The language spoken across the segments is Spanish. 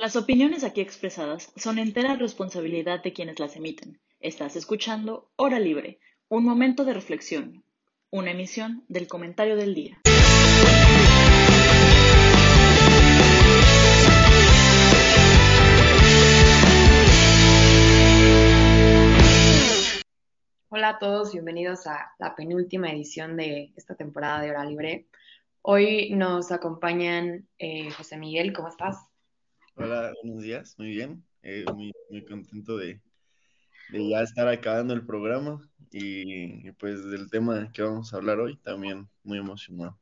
Las opiniones aquí expresadas son entera responsabilidad de quienes las emiten. Estás escuchando Hora Libre, un momento de reflexión, una emisión del comentario del día. Hola a todos, bienvenidos a la penúltima edición de esta temporada de Hora Libre. Hoy nos acompañan eh, José Miguel, ¿cómo estás? Hola, buenos días, muy bien. Eh, muy, muy contento de, de, ya estar acabando el programa y, pues del tema que vamos a hablar hoy, también muy emocionado.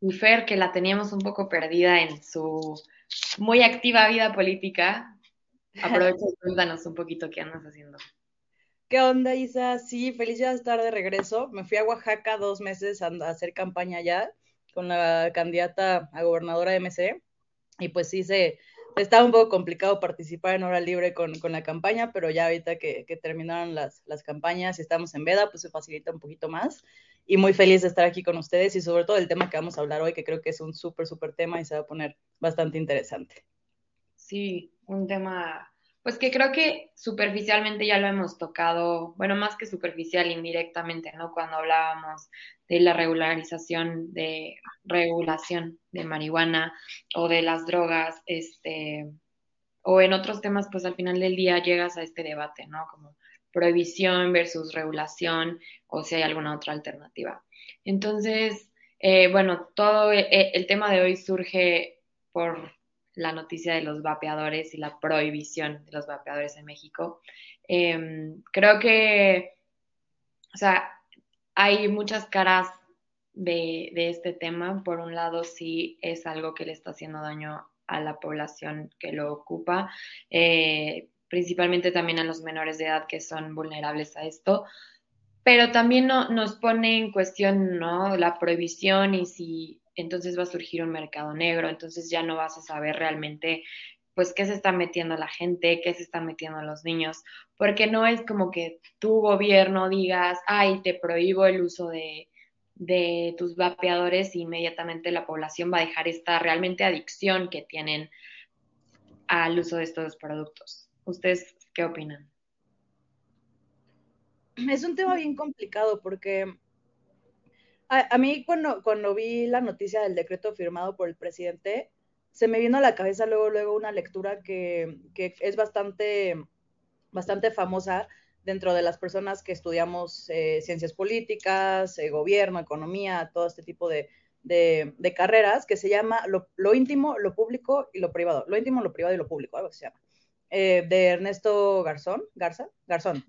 Y Fer, que la teníamos un poco perdida en su muy activa vida política, aprovecha y cuéntanos un poquito qué andas haciendo. ¿Qué onda, Isa? Sí, feliz de estar de regreso. Me fui a Oaxaca dos meses a hacer campaña allá con la candidata a gobernadora de MC y pues sí se estaba un poco complicado participar en hora libre con, con la campaña, pero ya ahorita que, que, terminaron las, las campañas y estamos en veda, pues se facilita un poquito más. Y muy feliz de estar aquí con ustedes y sobre todo el tema que vamos a hablar hoy, que creo que es un súper, súper tema y se va a poner bastante interesante. Sí, un tema pues que creo que superficialmente ya lo hemos tocado, bueno, más que superficial, indirectamente, ¿no? Cuando hablábamos de la regularización de regulación de marihuana o de las drogas, este, o en otros temas, pues al final del día llegas a este debate, ¿no? Como prohibición versus regulación o si hay alguna otra alternativa. Entonces, eh, bueno, todo eh, el tema de hoy surge por la noticia de los vapeadores y la prohibición de los vapeadores en México. Em, creo que, o sea, hay muchas caras de, este tema. Por un lado, sí es algo que le está haciendo daño a la población que lo ocupa, eh, principalmente también a los menores de edad que son vulnerables a esto. Pero también nos pone en cuestión ¿no? la prohibición y si entonces va a surgir un mercado negro, entonces ya no vas a saber realmente pues qué se está metiendo la gente, qué se está metiendo los niños, porque no es como que tu gobierno digas, ay, te prohíbo el uso de, de tus vapeadores y inmediatamente la población va a dejar esta realmente adicción que tienen al uso de estos productos. ¿Ustedes qué opinan? Es un tema bien complicado porque a, mí cuando, cuando vi la noticia del decreto firmado por el presidente, se me vino a la cabeza luego, luego una lectura que, que es bastante, bastante famosa dentro de las personas que estudiamos eh, ciencias políticas, eh, gobierno, economía, todo este tipo de, de, de carreras, que se llama lo, lo, íntimo, lo público y lo privado. Lo íntimo, lo privado y lo público, algo que se llama. Eh, de Ernesto Garzón, Garza, Garzón.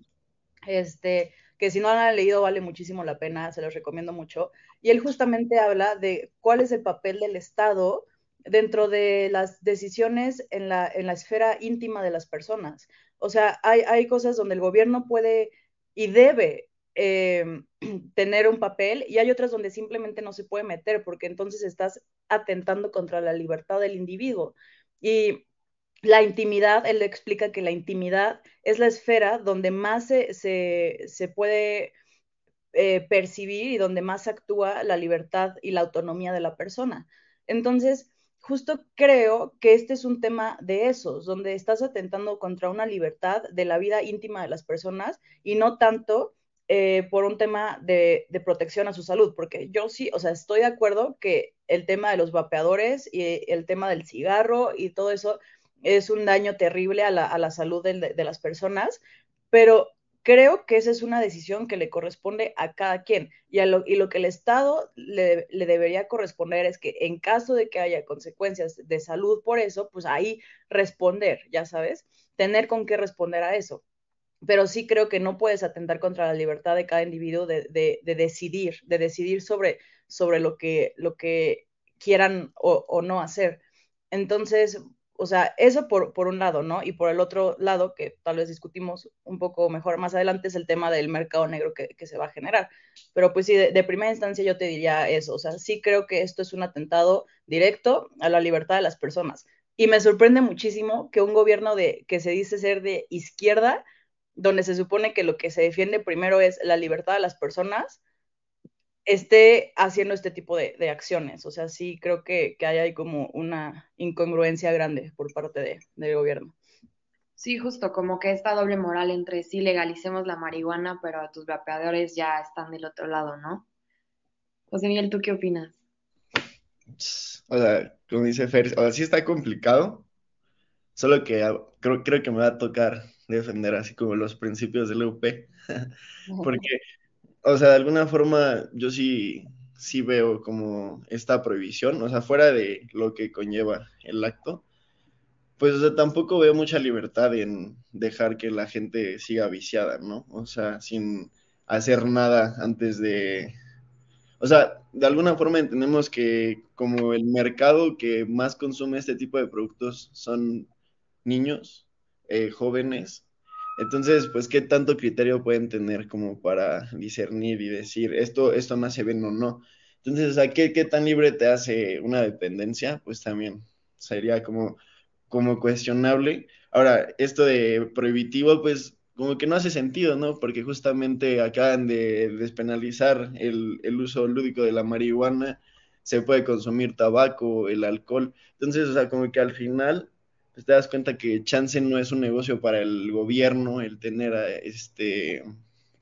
Este, que si no han leído vale muchísimo la pena, se los recomiendo mucho. Y él justamente habla de cuál es el papel del Estado dentro de las decisiones en la, en la esfera íntima de las personas. O sea, hay, hay cosas donde el gobierno puede y debe eh, tener un papel y hay otras donde simplemente no se puede meter porque entonces estás atentando contra la libertad del individuo. Y la intimidad, él explica que la intimidad es la esfera donde más se, se, puede eh, percibir y donde más actúa la libertad y la autonomía de la persona. Entonces, justo creo que este es un tema de esos, donde estás atentando contra una libertad de la vida íntima de las personas y no tanto eh, por un tema de, de, protección a su salud, porque yo sí, o sea, estoy de acuerdo que el tema de los vapeadores y el tema del cigarro y todo eso es un daño terrible a la, salud de, las personas, pero creo que esa es una decisión que le corresponde a cada quien y, lo, y lo que el Estado le, debería corresponder es que en caso de que haya consecuencias de salud por eso, pues ahí responder, ya sabes, tener con qué responder a eso. Pero sí creo que no puedes atentar contra la libertad de cada individuo de, decidir, de decidir sobre, sobre lo, que, lo que quieran o, o no hacer. Entonces, o sea, eso por, por, un lado, ¿no? Y por el otro lado, que tal vez discutimos un poco mejor más adelante, es el tema del mercado negro que, que se va a generar. Pero pues sí, de, primera instancia yo te diría eso, o sea, sí creo que esto es un atentado directo a la libertad de las personas. Y me sorprende muchísimo que un gobierno de, que se dice ser de izquierda, donde se supone que lo que se defiende primero es la libertad de las personas, esté haciendo este tipo de, acciones. O sea, sí creo que, hay ahí como una incongruencia grande por parte de, del gobierno. Sí, justo como que esta doble moral entre sí legalicemos la marihuana, pero a tus vapeadores ya están del otro lado, ¿no? José Miguel, ¿tú qué opinas? O sea, como dice Fer, o sea, sí está complicado, solo que creo, creo que me va a tocar defender así como los principios del UP, porque, o sea, de alguna forma yo sí, sí veo como esta prohibición, o sea, fuera de lo que conlleva el acto, pues o sea, tampoco veo mucha libertad en dejar que la gente siga viciada, ¿no? O sea, sin hacer nada antes de... O sea, de alguna forma entendemos que como el mercado que más consume este tipo de productos son niños, eh, jóvenes, entonces, pues, ¿qué tanto criterio pueden tener como para discernir y decir esto, esto me hace bien o no? Entonces, sea, ¿qué, ¿qué tan libre te hace una dependencia? Pues también sería como como cuestionable. Ahora, esto de prohibitivo, pues como que no hace sentido, ¿no? Porque justamente acaban de despenalizar el, uso lúdico de la marihuana, se puede consumir tabaco, el alcohol. Entonces, o sea, como que al final pues, te das cuenta que chance no es un negocio para el gobierno el tener este,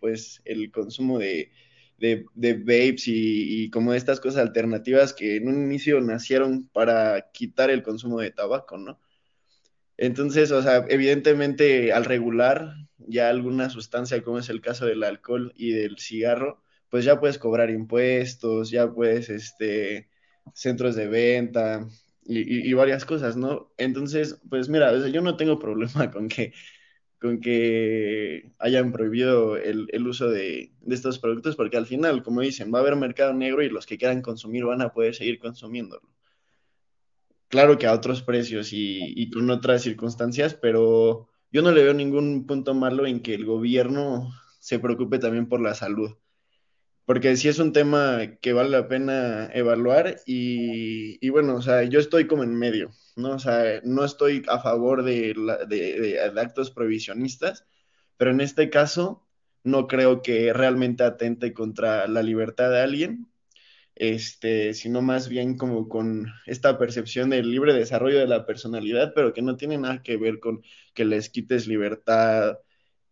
pues, el consumo de, de, vapes y, y, como estas cosas alternativas que en un inicio nacieron para quitar el consumo de tabaco, ¿no? Entonces, o sea, evidentemente al regular ya alguna sustancia, como es el caso del alcohol y del cigarro, pues ya puedes cobrar impuestos, ya puedes, este, centros de venta y, varias cosas, ¿no? Entonces, pues mira, yo no tengo problema con que, con que hayan prohibido el, uso de, de, estos productos, porque al final, como dicen, va a haber mercado negro y los que quieran consumir van a poder seguir consumiéndolo claro que a otros precios y, con otras circunstancias, pero yo no le veo ningún punto malo en que el gobierno se preocupe también por la salud. Porque sí es un tema que vale la pena evaluar y, bueno, o sea, yo estoy como en medio, ¿no? O sea, no estoy a favor de, de actos prohibicionistas, pero en este caso no creo que realmente atente contra la libertad de alguien este, sino más bien como con esta percepción del libre desarrollo de la personalidad, pero que no tiene nada que ver con que les quites libertad.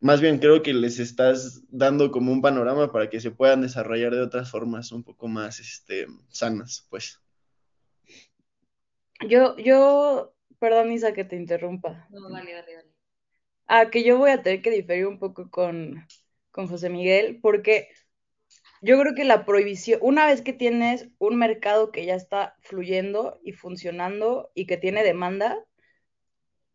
Más bien creo que les estás dando como un panorama para que se puedan desarrollar de otras formas un poco más este, sanas, pues. Yo, yo, perdón Isa que te interrumpa. No, dale, dale, dale. Ah, que yo voy a tener que diferir un poco con, con José Miguel, porque yo creo que la prohibición, una vez que tienes un mercado que ya está fluyendo y funcionando y que tiene demanda,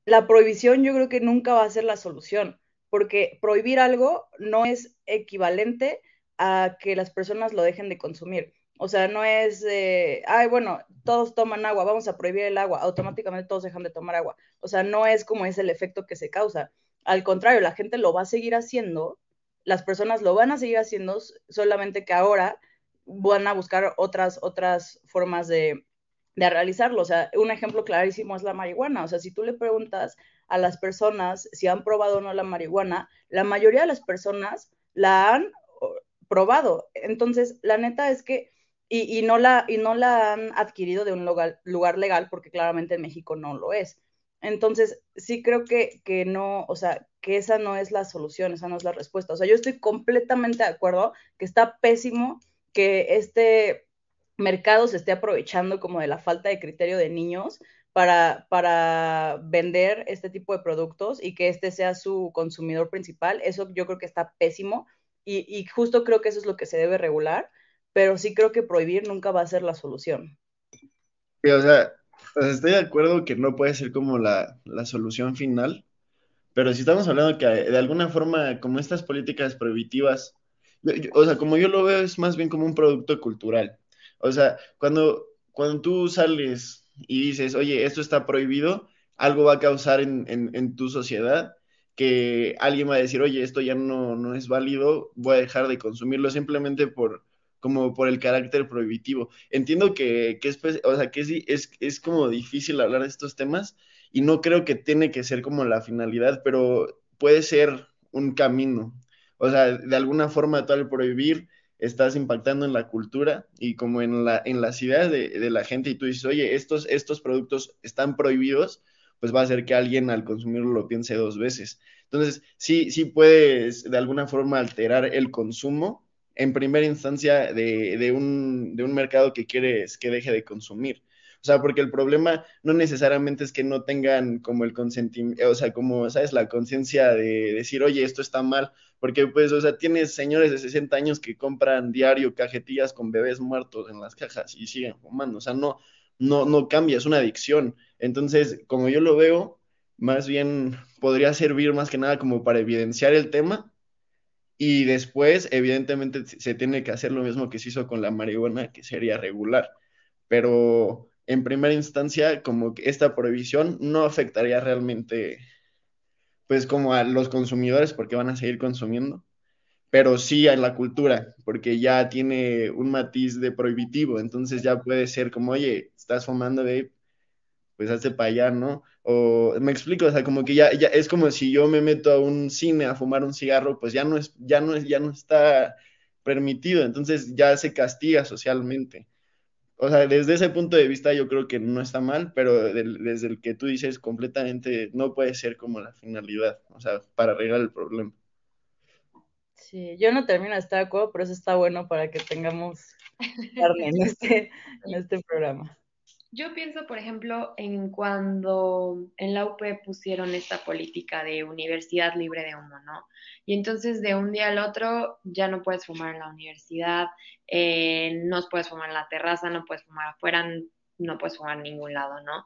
la prohibición yo creo que nunca va a ser la solución, porque prohibir algo no es equivalente a que las personas lo dejen de consumir. O sea, no es, ay, bueno, todos toman agua, vamos a prohibir el agua, automáticamente todos dejan de tomar agua. O sea, no es como es el efecto que se causa. Al contrario, la gente lo va a seguir haciendo las personas lo van a seguir haciendo, solamente que ahora van a buscar otras, otras formas de, realizarlo. O sea, un ejemplo clarísimo es la marihuana. O sea, si tú le preguntas a las personas si han probado o no la marihuana, la mayoría de las personas la han probado. Entonces, la neta es que, y, no, la, y no la han adquirido de un lugar, lugar legal, porque claramente en México no lo es. Entonces, sí creo que, que no, o sea, que esa no es la solución, esa no es la respuesta. O sea, yo estoy completamente de acuerdo que está pésimo que este mercado se esté aprovechando como de la falta de criterio de niños para, para vender este tipo de productos y que este sea su consumidor principal. Eso yo creo que está pésimo y, y justo creo que eso es lo que se debe regular, pero sí creo que prohibir nunca va a ser la solución. Sí, o sea, estoy de acuerdo que no puede ser como la, solución final, pero si estamos hablando que de alguna forma, como estas políticas prohibitivas, o sea, como yo lo veo, es más bien como un producto cultural. O sea, cuando, cuando tú sales y dices, oye, esto está prohibido, algo va a causar en, en, tu sociedad que alguien va a decir, oye, esto ya no, no es válido, voy a dejar de consumirlo simplemente por, como por el carácter prohibitivo. Entiendo que, que es, pues, o sea, que es, es, como difícil hablar de estos temas y no creo que tiene que ser como la finalidad, pero puede ser un camino. O sea, de alguna forma tal prohibir estás impactando en la cultura y como en, la, en las ideas de, de, la gente y tú dices, oye, estos, estos productos están prohibidos, pues va a hacer que alguien al consumirlo lo piense dos veces. Entonces, sí, sí puedes de alguna forma alterar el consumo en primera instancia de, de, un, de un mercado que quieres que deje de consumir. O sea, porque el problema no necesariamente es que no tengan como el consentimiento, o sea, como, ¿sabes? La conciencia de decir, oye, esto está mal, porque pues, o sea, tienes señores de 60 años que compran diario cajetillas con bebés muertos en las cajas y siguen fumando, o sea, no, no, no cambia, es una adicción. Entonces, como yo lo veo, más bien podría servir más que nada como para evidenciar el tema y después, evidentemente, se tiene que hacer lo mismo que se hizo con la marihuana, que sería regular. Pero en primera instancia, como que esta prohibición no afectaría realmente, pues como a los consumidores, porque van a seguir consumiendo, pero sí a la cultura, porque ya tiene un matiz de prohibitivo, entonces ya puede ser como, oye, estás fumando de, pues hazte para allá, ¿no? O me explico, o sea, como que ya, ya es como si yo me meto a un cine a fumar un cigarro, pues ya no es, ya no es, ya no está permitido, entonces ya se castiga socialmente. O sea, desde ese punto de vista yo creo que no está mal, pero desde el que tú dices completamente no puede ser como la finalidad, o sea, para arreglar el problema. Sí, yo no termino de estar de acuerdo, pero eso está bueno para que tengamos carne en este, en este programa. Yo pienso, por ejemplo, en cuando en la UP pusieron esta política de universidad libre de humo, ¿no? Y entonces de un día al otro ya no puedes fumar en la universidad, eh, no puedes fumar en la terraza, no puedes fumar afuera, no puedes fumar en ningún lado, ¿no?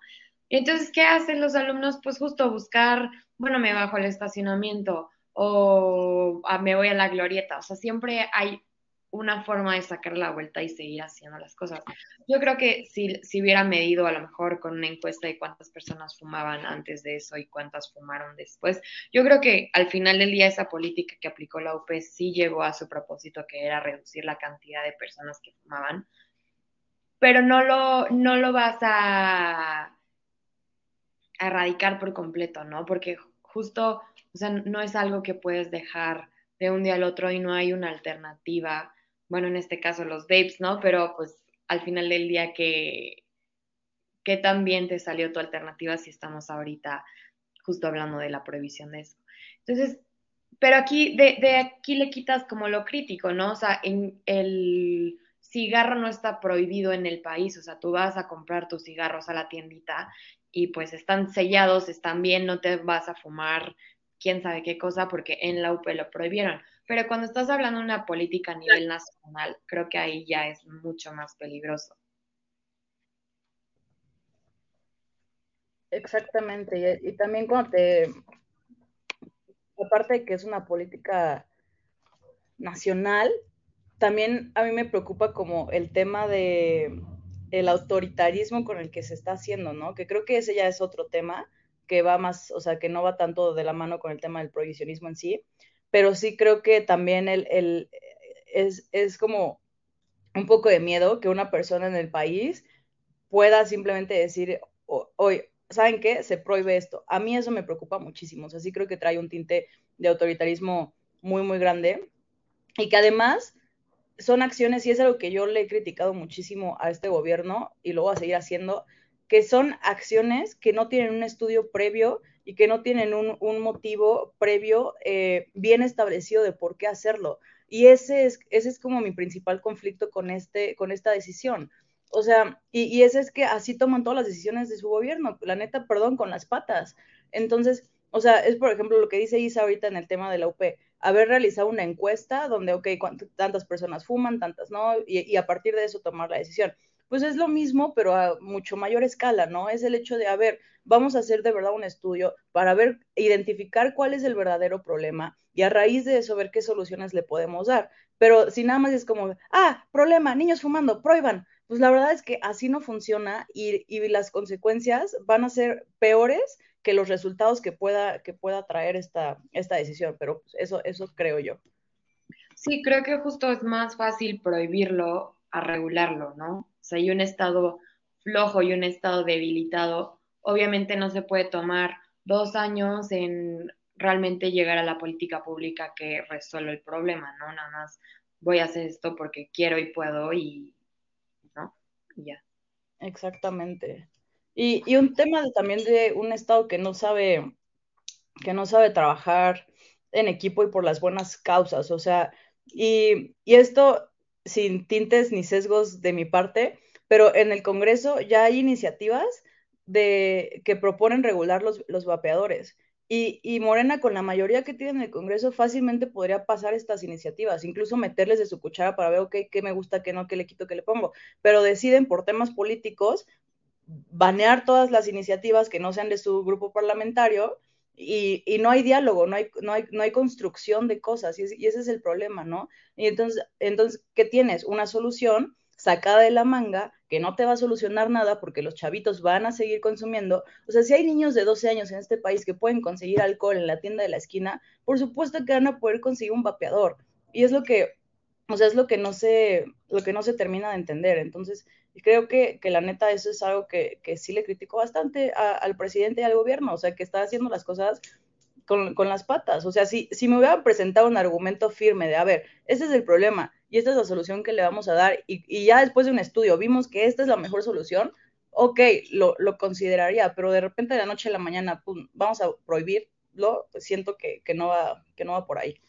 Y entonces, ¿qué hacen los alumnos? Pues justo buscar, bueno, me bajo al estacionamiento o ah, me voy a la glorieta, o sea, siempre hay una forma de sacar la vuelta y seguir haciendo las cosas. Yo creo que si, si hubiera medido a lo mejor con una encuesta de cuántas personas fumaban antes de eso y cuántas fumaron después, yo creo que al final del día esa política que aplicó la UP sí llegó a su propósito, que era reducir la cantidad de personas que fumaban, pero no lo, no lo vas a, a erradicar por completo, ¿no? Porque justo, o sea, no es algo que puedes dejar de un día al otro y no hay una alternativa bueno, en este caso los vapes, ¿no? Pero pues al final del día que, que también te salió tu alternativa si estamos ahorita justo hablando de la prohibición de eso. Entonces, pero aquí, de, de aquí le quitas como lo crítico, ¿no? O sea, en el cigarro no está prohibido en el país, o sea, tú vas a comprar tus cigarros a la tiendita y pues están sellados, están bien, no te vas a fumar quién sabe qué cosa porque en la UP lo prohibieron. Pero cuando estás hablando de una política a nivel nacional, creo que ahí ya es mucho más peligroso. Exactamente, y, también cuando te, aparte de que es una política nacional, también a mí me preocupa como el tema de el autoritarismo con el que se está haciendo, ¿no? Que creo que ese ya es otro tema que va más, o sea, que no va tanto de la mano con el tema del prohibicionismo en sí, pero sí creo que también el, el es, es, como un poco de miedo que una persona en el país pueda simplemente decir, oye, ¿saben qué? Se prohíbe esto. A mí eso me preocupa muchísimo, o sea, sí creo que trae un tinte de autoritarismo muy, muy grande y que además son acciones, y es algo que yo le he criticado muchísimo a este gobierno y lo voy a seguir haciendo, que son acciones que no tienen un estudio previo y que no tienen un, un motivo previo eh, bien establecido de por qué hacerlo. Y ese es, ese es como mi principal conflicto con, este, con esta decisión. O sea, y, y ese es que así toman todas las decisiones de su gobierno, la neta, perdón, con las patas. Entonces, o sea, es por ejemplo lo que dice Isa ahorita en el tema de la UP, haber realizado una encuesta donde, ok, tantas personas fuman, tantas no, y, y, a partir de eso tomar la decisión pues es lo mismo, pero a mucho mayor escala, ¿no? Es el hecho de, a ver, vamos a hacer de verdad un estudio para ver, identificar cuál es el verdadero problema y a raíz de eso ver qué soluciones le podemos dar. Pero si nada más es como, ah, problema, niños fumando, prohíban. Pues la verdad es que así no funciona y, y las consecuencias van a ser peores que los resultados que pueda, que pueda traer esta, esta decisión. Pero pues, eso, eso creo yo. Sí, creo que justo es más fácil prohibirlo a regularlo, ¿no? Sea, hay un estado flojo y un estado debilitado, obviamente no se puede tomar dos años en realmente llegar a la política pública que resuelve el problema, ¿no? Nada más voy a hacer esto porque quiero y puedo y, ¿no? Ya. Exactamente. Y, y un tema también de un Estado que no sabe, que no sabe trabajar en equipo y por las buenas causas. O sea, y, y esto sin tintes ni sesgos de mi parte, pero en el Congreso ya hay iniciativas de, que proponen regular los, los vapeadores. Y, y, Morena, con la mayoría que tiene en el Congreso, fácilmente podría pasar estas iniciativas, incluso meterles de su cuchara para ver, ok, qué me gusta, qué no, qué le quito, qué le pongo. Pero deciden por temas políticos banear todas las iniciativas que no sean de su grupo parlamentario y, no hay diálogo, no hay, no hay, no hay construcción de cosas, y, y, ese es el problema, ¿no? Y entonces, entonces, ¿qué tienes? Una solución sacada de la manga que no te va a solucionar nada porque los chavitos van a seguir consumiendo. O sea, si hay niños de 12 años en este país que pueden conseguir alcohol en la tienda de la esquina, por supuesto que van a poder conseguir un vapeador. Y es lo que, o sea, es lo que no se, lo que no se termina de entender. Entonces, creo que, que la neta eso es algo que, que sí le critico bastante al presidente y al gobierno, o sea, que está haciendo las cosas con, con, las patas. O sea, si, si me hubieran presentado un argumento firme de, a ver, este es el problema y esta es la solución que le vamos a dar, y, y ya después de un estudio vimos que esta es la mejor solución, ok, lo, lo consideraría, pero de repente de la noche a la mañana, pum, vamos a prohibirlo, siento que, que, no va, que no va por ahí.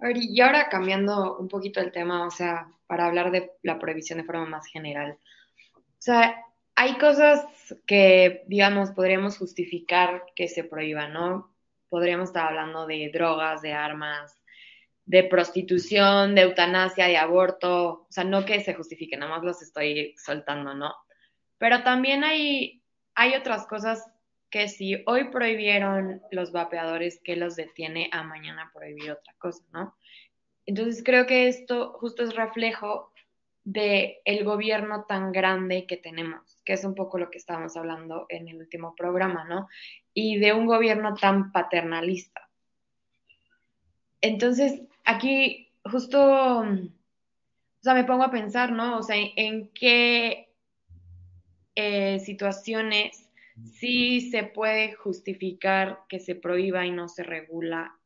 Y ahora cambiando un poquito el tema, o sea, para hablar de la prohibición de forma más general. O sea, hay cosas que, digamos, podríamos justificar que se prohíban, ¿no? Podríamos estar hablando de drogas, de armas, de prostitución, de eutanasia, de aborto, o sea, no que se justifique, nada más los estoy soltando, ¿no? Pero también hay, hay otras cosas que si hoy prohibieron los vapeadores, ¿qué los detiene a mañana prohibir otra cosa, no? Entonces creo que esto justo es reflejo de el gobierno tan grande que tenemos, que es un poco lo que estábamos hablando en el último programa, ¿no? Y de un gobierno tan paternalista. Entonces, aquí justo, o sea, me pongo a pensar, ¿no? O sea, en, qué eh, situaciones sí se puede justificar que se prohíba y no se regula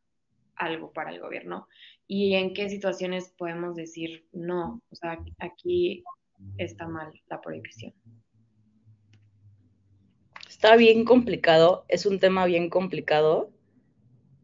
algo para el gobierno y en qué situaciones podemos decir no, o sea, aquí está mal la prohibición. Está bien complicado, es un tema bien complicado.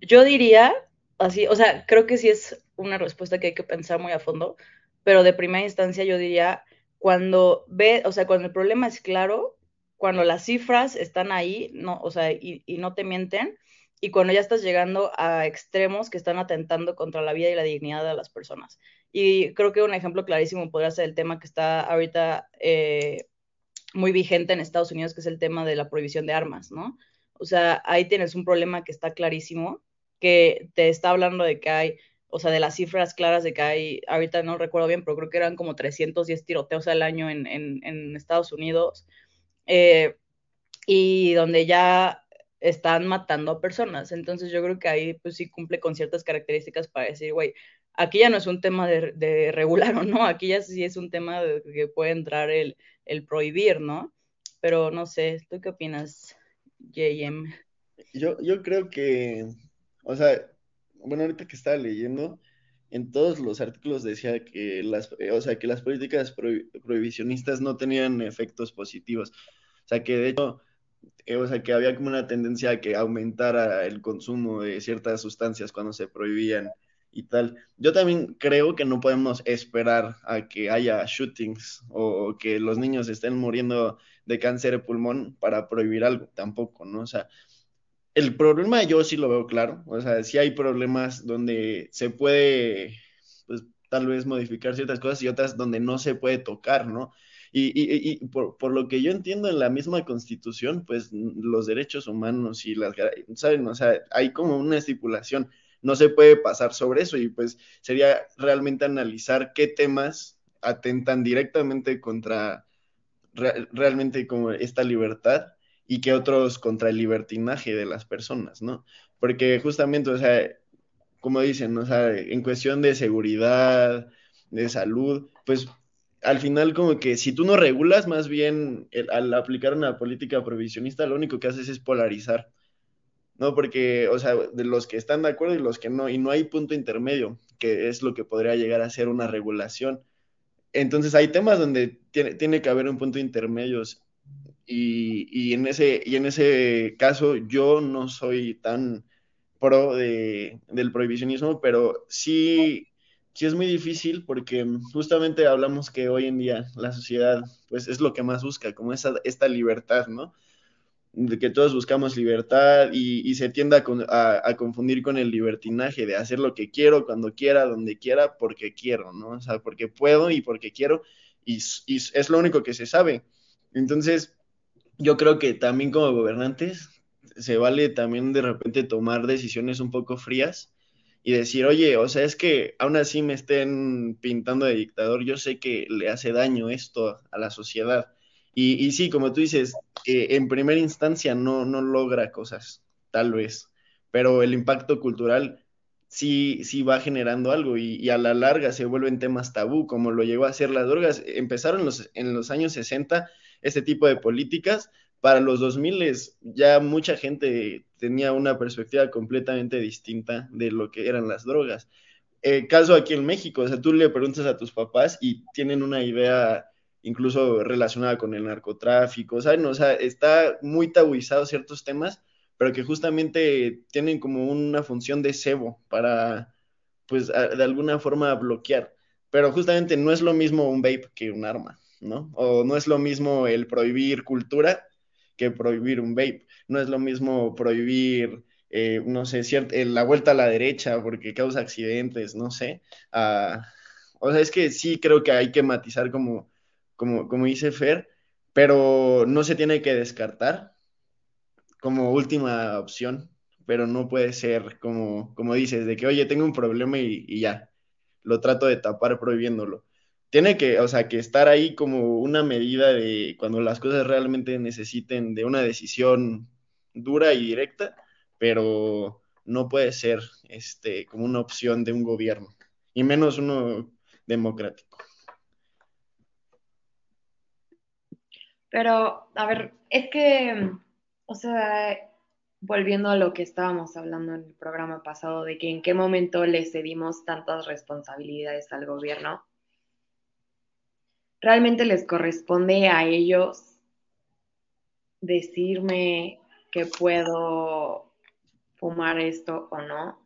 Yo diría así, o sea, creo que sí es una respuesta que hay que pensar muy a fondo, pero de primera instancia yo diría cuando ve, o sea, cuando el problema es claro, cuando las cifras están ahí, no, o sea, y, no te mienten, y cuando ya estás llegando a extremos que están atentando contra la vida y la dignidad de las personas. Y creo que un ejemplo clarísimo podría ser el tema que está ahorita eh, muy vigente en Estados Unidos, que es el tema de la prohibición de armas, ¿no? O sea, ahí tienes un problema que está clarísimo, que te está hablando de que hay, o sea, de las cifras claras de que hay, ahorita no recuerdo bien, pero creo que eran como 310 tiroteos al año en, en Estados Unidos eh, y donde ya están matando a personas. Entonces yo creo que ahí pues sí cumple con ciertas características para decir, güey, aquí ya no es un tema de, regular o no, aquí ya sí es un tema de que puede entrar el, el prohibir, ¿no? Pero no sé, ¿tú qué opinas, JM? Yo, yo creo que, o sea, bueno, ahorita que estaba leyendo, en todos los artículos decía que las, o sea, que las políticas prohibicionistas no tenían efectos positivos. O sea, que de hecho, eh, o sea, que había como una tendencia a que aumentara el consumo de ciertas sustancias cuando se prohibían y tal. Yo también creo que no podemos esperar a que haya shootings o, o que los niños estén muriendo de cáncer de pulmón para prohibir algo, tampoco, ¿no? O sea, el problema yo sí lo veo claro, o sea, sí hay problemas donde se puede, pues tal vez modificar ciertas cosas y otras donde no se puede tocar, ¿no? Y, y, y por, por, lo que yo entiendo en la misma constitución, pues los derechos humanos y las, ¿saben? O sea, hay como una estipulación, no se puede pasar sobre eso y pues sería realmente analizar qué temas atentan directamente contra re, realmente como esta libertad y qué otros contra el libertinaje de las personas, ¿no? Porque justamente, o sea, como dicen, o sea, en cuestión de seguridad, de salud, pues al final como que si tú no regulas, más bien al aplicar una política provisionista, lo único que haces es polarizar. ¿no? Porque, o sea, de los que están de acuerdo y los que no, y no hay punto intermedio, que es lo que podría llegar a ser una regulación. Entonces hay temas donde tiene, tiene que haber un punto intermedio y, y, en ese, y en ese caso yo no soy tan pro de, del prohibicionismo, pero sí, sí es muy difícil porque justamente hablamos que hoy en día la sociedad pues es lo que más busca, como esa, esta libertad, ¿no? de que todos buscamos libertad y, y se tiende a, a, confundir con el libertinaje de hacer lo que quiero, cuando quiera, donde quiera, porque quiero, ¿no? O sea, porque puedo y porque quiero, y, y es lo único que se sabe. Entonces, yo creo que también como gobernantes se vale también de repente tomar decisiones un poco frías y decir, oye, o sea, es que aún así me estén pintando de dictador, yo sé que le hace daño esto a la sociedad y, y sí, como tú dices, eh, en primera instancia no, no logra cosas, tal vez, pero el impacto cultural sí, sí va generando algo y, y, a la larga se vuelven temas tabú, como lo llegó a hacer las drogas. Empezaron los, en los años 60 este tipo de políticas, para los 2000 ya mucha gente tenía una perspectiva completamente distinta de lo que eran las drogas. Eh, caso aquí en México, o sea, tú le preguntas a tus papás y tienen una idea incluso relacionada con el narcotráfico, ¿saben? O sea, está muy tabuizado ciertos temas, pero que justamente tienen como una función de cebo para, pues, de alguna forma bloquear. Pero justamente no es lo mismo un vape que un arma, ¿no? O no es lo mismo el prohibir cultura que prohibir un vape. No es lo mismo prohibir, eh, no sé, eh, la vuelta a la derecha porque causa accidentes, no sé. Uh, o sea, es que sí creo que hay que matizar como como, como dice Fer, pero no se tiene que descartar como última opción, pero no puede ser como, como dices, de que, oye, tengo un problema y ya, lo trato de tapar prohibiéndolo. Tiene que, o sea, que estar ahí como una medida de cuando las cosas realmente necesiten de una decisión dura y directa, pero no puede ser este, como una opción de un gobierno, y menos uno democrático. Pero, a ver, es que, o sea, volviendo a lo que estábamos hablando en el programa pasado, de que en qué momento le cedimos tantas responsabilidades al gobierno, realmente les corresponde a ellos decirme que puedo fumar esto o no.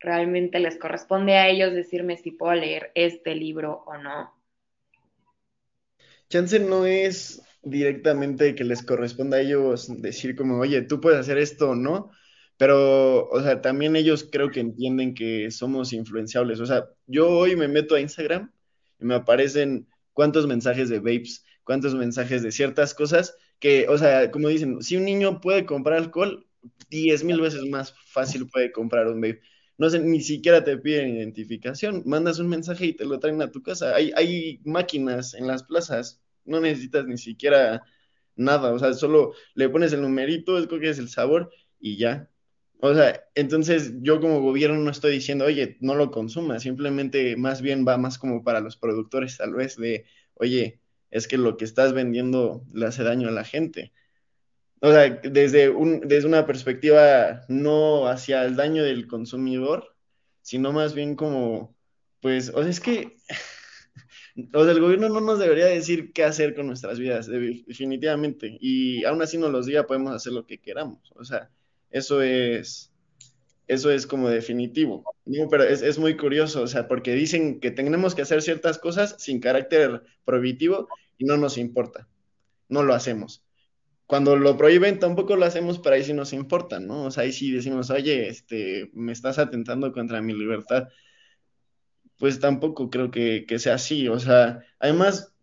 Realmente les corresponde a ellos decirme si puedo leer este libro o no. Chance no es directamente que les corresponda a ellos decir como, oye, tú puedes hacer esto o no, pero, o sea, también ellos creo que entienden que somos influenciables. O sea, yo hoy me meto a Instagram y me aparecen cuántos mensajes de vapes, cuántos mensajes de ciertas cosas que, o sea, como dicen, si un niño puede comprar alcohol, diez mil veces más fácil puede comprar un vape. No sé, ni siquiera te piden identificación, mandas un mensaje y te lo traen a tu casa. Hay, hay máquinas en las plazas no necesitas ni siquiera nada, o sea, solo le pones el numerito, escoges el sabor y ya. O sea, entonces yo como gobierno no estoy diciendo, oye, no lo consumas, simplemente más bien va más como para los productores tal vez de, oye, es que lo que estás vendiendo le hace daño a la gente. O sea, desde, un, desde una perspectiva no hacia el daño del consumidor, sino más bien como, pues, o sea, es que o sea, el gobierno no nos debería decir qué hacer con nuestras vidas, definitivamente. Y aún así nos los diga, podemos hacer lo que queramos. O sea, eso es, eso es como definitivo. pero es, es, muy curioso, o sea, porque dicen que tenemos que hacer ciertas cosas sin carácter prohibitivo y no nos importa. No lo hacemos. Cuando lo prohíben, tampoco lo hacemos, pero ahí sí nos importa, ¿no? O sea, ahí sí decimos, oye, este, me estás atentando contra mi libertad pues tampoco creo que, sea así. O sea, además,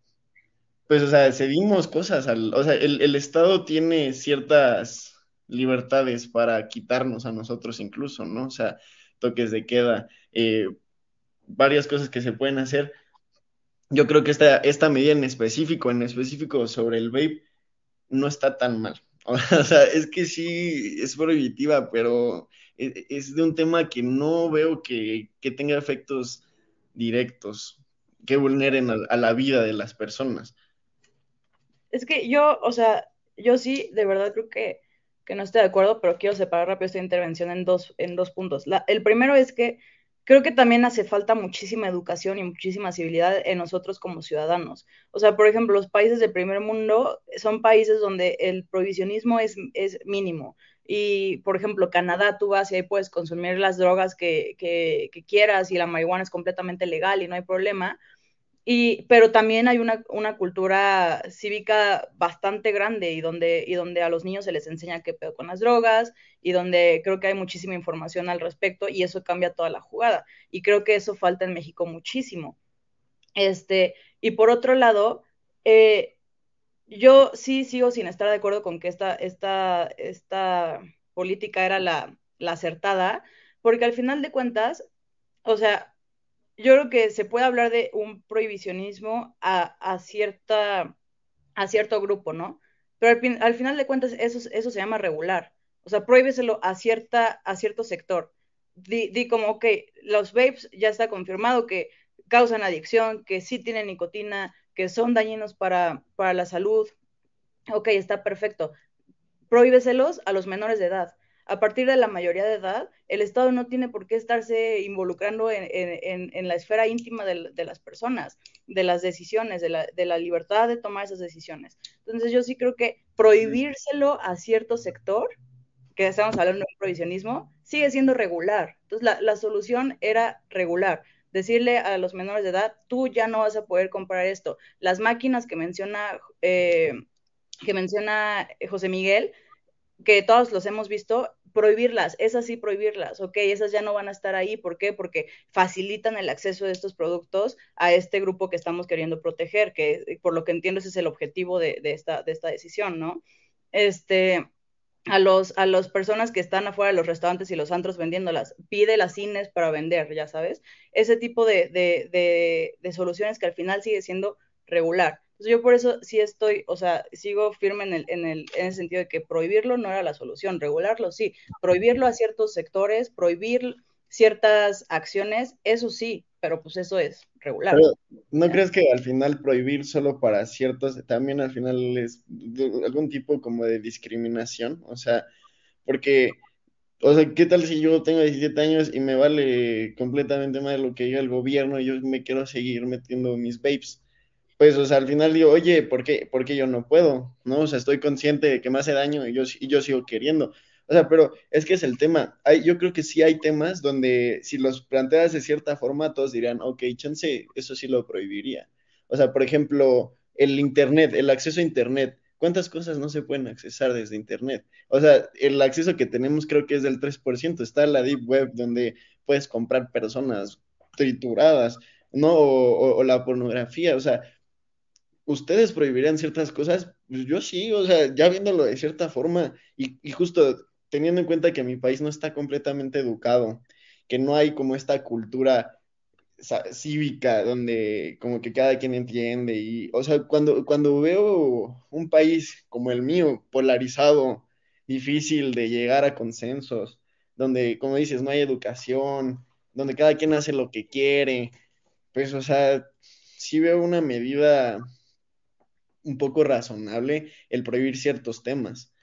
pues, o sea, cedimos cosas o sea, el, Estado tiene ciertas libertades para quitarnos a nosotros incluso, ¿no? O sea, toques de queda, eh, varias cosas que se pueden hacer. Yo creo que esta, esta medida en específico, en específico sobre el vape, no está tan mal. O sea, es que sí, es prohibitiva, pero e, es de un tema que no veo que, que tenga efectos directos que vulneren a, la vida de las personas. Es que yo, o sea, yo sí, de verdad creo que, que no esté de acuerdo, pero quiero separar rápido esta intervención en dos, en dos puntos. el primero es que creo que también hace falta muchísima educación y muchísima civilidad en nosotros como ciudadanos. O sea, por ejemplo, los países del primer mundo son países donde el prohibicionismo es, es mínimo. Y, por ejemplo, Canadá, tú vas y ahí puedes consumir las drogas que, que, que quieras y la marihuana es completamente legal y no hay problema y, pero también hay una, una, cultura cívica bastante grande y donde, y donde a los niños se les enseña qué pedo con las drogas y donde creo que hay muchísima información al respecto y eso cambia toda la jugada. Y creo que eso falta en México muchísimo. Este, y por otro lado, eh, yo sí sigo sin estar de acuerdo con que esta, esta, esta política era la, la acertada, porque al final de cuentas, o sea, yo creo que se puede hablar de un prohibicionismo a, cierta, a cierto grupo, ¿no? Pero al, final de cuentas eso, eso se llama regular. O sea, prohíbeselo a, cierta, a cierto sector. Di, como, ok, los vapes ya está confirmado que causan adicción, que sí tienen nicotina, que son dañinos para, para la salud. Ok, está perfecto. Prohíbeselos a los menores de edad a partir de la mayoría de edad, el Estado no tiene por qué estarse involucrando en, la esfera íntima de, las personas, de las decisiones, de la, libertad de tomar esas decisiones. Entonces yo sí creo que prohibírselo a cierto sector, que estamos hablando de prohibicionismo, sigue siendo regular. Entonces la, solución era regular decirle a los menores de edad, tú ya no vas a poder comprar esto. Las máquinas que menciona, eh, que menciona José Miguel, que todos los hemos visto, prohibirlas, esas sí prohibirlas, ok, esas ya no van a estar ahí, ¿por qué? Porque facilitan el acceso de estos productos a este grupo que estamos queriendo proteger, que por lo que entiendo ese es el objetivo de, esta, de esta decisión, ¿no? Este, a los a las personas que están afuera de los restaurantes y los antros vendiéndolas, pide las cines para vender, ya sabes, ese tipo de, de soluciones que al final sigue siendo regular yo por eso sí estoy, o sea, sigo firme en el, en el, en el sentido de que prohibirlo no era la solución, regularlo sí, prohibirlo a ciertos sectores, prohibir ciertas acciones, eso sí, pero pues eso es regular. ¿No crees que al final prohibir solo para ciertos, también al final es algún tipo como de discriminación? O sea, porque, o sea, ¿qué tal si yo tengo 17 años y me vale completamente más lo que diga el gobierno y yo me quiero seguir metiendo mis vapes? Pues, o sea, al final digo, oye, ¿por qué, ¿por qué yo no puedo? ¿No? O sea, estoy consciente de que me hace daño y yo, y yo sigo queriendo. O sea, pero es que es el tema. Hay, yo creo que sí hay temas donde si los planteas de cierta forma, todos dirían, ok, chance, eso sí lo prohibiría. O sea, por ejemplo, el Internet, el acceso a Internet. ¿Cuántas cosas no se pueden accesar desde Internet? O sea, el acceso que tenemos creo que es del 3%. Está la Deep Web donde puedes comprar personas trituradas, ¿no? O, o la pornografía. O sea, ¿ustedes prohibirían ciertas cosas? Pues yo sí, o sea, ya viéndolo de cierta forma y, justo teniendo en cuenta que mi país no está completamente educado, que no hay como esta cultura cívica donde como que cada quien entiende y, o sea, cuando, cuando veo un país como el mío, polarizado, difícil de llegar a consensos, donde, como dices, no hay educación, donde cada quien hace lo que quiere, pues, o sea, sí veo una medida un poco razonable el prohibir ciertos temas.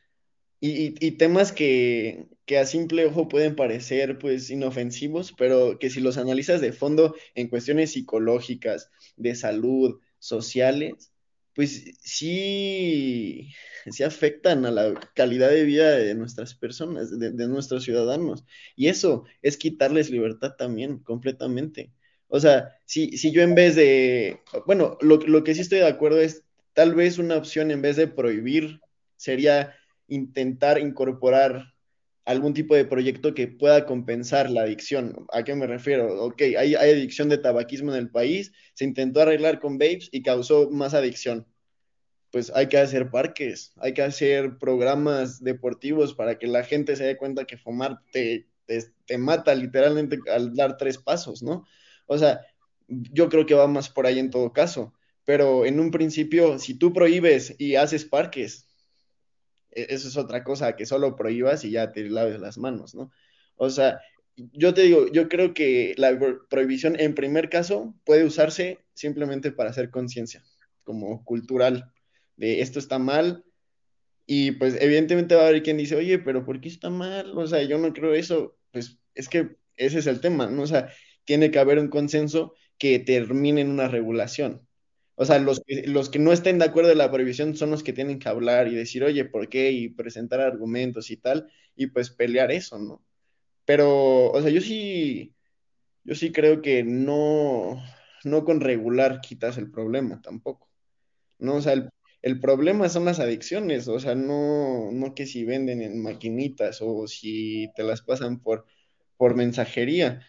Y, temas que, a simple ojo pueden parecer pues inofensivos, pero que si los analizas de fondo en cuestiones psicológicas, de salud, sociales, pues sí, sí afectan a la calidad de vida de nuestras personas, de, nuestros ciudadanos. Y eso es quitarles libertad también, completamente. O sea, si, si yo en vez de, bueno, lo, lo que sí estoy de acuerdo es Tal vez una opción en vez de prohibir sería intentar incorporar algún tipo de proyecto que pueda compensar la adicción. ¿A qué me refiero? Ok, hay, hay adicción de tabaquismo en el país, se intentó arreglar con vapes y causó más adicción. Pues hay que hacer parques, hay que hacer programas deportivos para que la gente se dé cuenta que fumar te, te mata literalmente al dar tres pasos, ¿no? O sea, yo creo que va más por ahí en todo caso pero en un principio, si tú prohíbes y haces parques, e-, eso es otra cosa, que solo prohíbas y ya te laves las manos, ¿no? O sea, yo te digo, yo creo que la prohibición en primer caso puede usarse simplemente para hacer conciencia, como cultural, de esto está mal, Y pues evidentemente va a haber quien dice, oye, pero ¿por qué está mal? O sea, yo no creo eso. Pues es que ese es el tema, ¿no? O sea, tiene que haber un consenso que termine en una regulación. O sea, los que, los que no estén de acuerdo de la prohibición son los que tienen que hablar y decir, oye, ¿por qué? Y presentar argumentos y tal, y pues pelear eso, ¿no? Pero, o sea, yo sí, yo sí creo que no, no con regular quitas el problema tampoco. ¿no? O sea, el, el problema son las adicciones, o sea, no, no que si venden en maquinitas o si te las pasan por, por mensajería.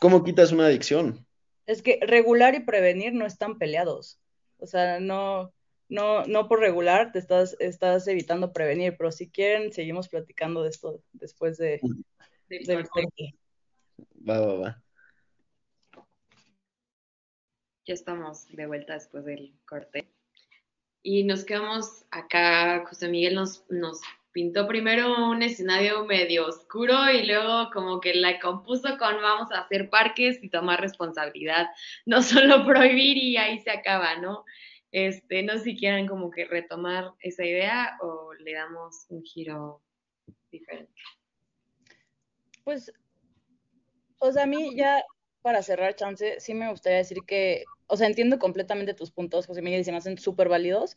¿Cómo quitas una adicción? Es que regular y prevenir no están peleados. O sea, no, no, no por regular te estás, estás evitando prevenir, pero si quieren, seguimos platicando de esto después de, del corte. Va, va, va. Ya estamos de vuelta después del corte. Y nos quedamos acá, José Miguel nos, nos pintó primero un escenario medio oscuro y luego como que la compuso con vamos a hacer parques y tomar responsabilidad, no solo prohibir y ahí se acaba, ¿no? Este, no sé si quieran como que retomar esa idea o le damos un giro diferente. Pues, o sea, a mí ya para cerrar chance, sí me gustaría decir que, o sea, entiendo completamente tus puntos, José Miguel, y se me hacen súper válidos,